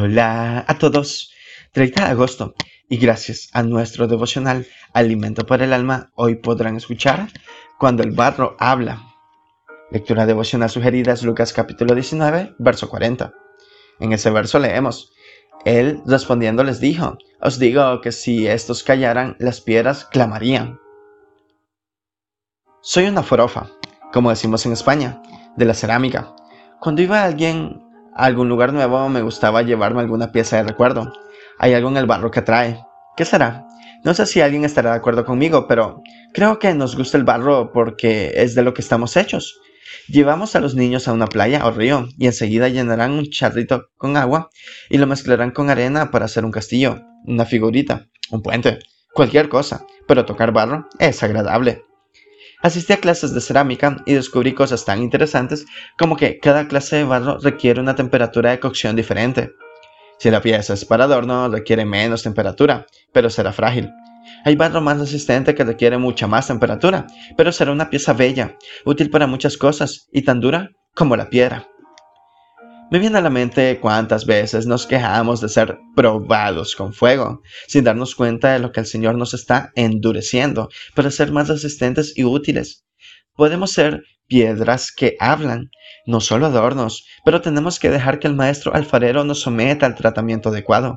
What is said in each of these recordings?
Hola a todos. 30 de agosto y gracias a nuestro devocional Alimento para el Alma, hoy podrán escuchar Cuando el barro habla. Lectura devocional sugerida es Lucas capítulo 19, verso 40. En ese verso leemos, Él respondiendo les dijo, os digo que si estos callaran, las piedras clamarían. Soy una forofa, como decimos en España, de la cerámica. Cuando iba alguien a algún lugar nuevo me gustaba llevarme alguna pieza de recuerdo. Hay algo en el barro que atrae. ¿Qué será? No sé si alguien estará de acuerdo conmigo, pero creo que nos gusta el barro porque es de lo que estamos hechos. Llevamos a los niños a una playa o río y enseguida llenarán un charrito con agua y lo mezclarán con arena para hacer un castillo, una figurita, un puente, cualquier cosa, pero tocar barro es agradable. Asistí a clases de cerámica y descubrí cosas tan interesantes como que cada clase de barro requiere una temperatura de cocción diferente. Si la pieza es para adorno, requiere menos temperatura, pero será frágil. Hay barro más resistente que requiere mucha más temperatura, pero será una pieza bella, útil para muchas cosas y tan dura como la piedra. Me viene a la mente cuántas veces nos quejamos de ser probados con fuego, sin darnos cuenta de lo que el Señor nos está endureciendo para ser más resistentes y útiles. Podemos ser piedras que hablan, no solo adornos, pero tenemos que dejar que el maestro alfarero nos someta al tratamiento adecuado.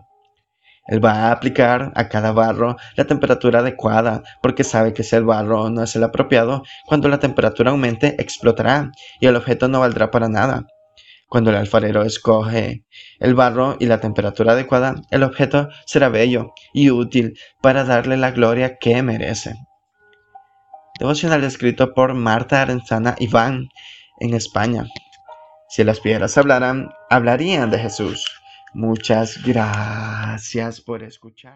Él va a aplicar a cada barro la temperatura adecuada, porque sabe que si el barro no es el apropiado, cuando la temperatura aumente explotará y el objeto no valdrá para nada. Cuando el alfarero escoge el barro y la temperatura adecuada, el objeto será bello y útil para darle la gloria que merece. Devocional escrito por Marta Arenzana Iván en España. Si las piedras hablaran, hablarían de Jesús. Muchas gracias por escuchar.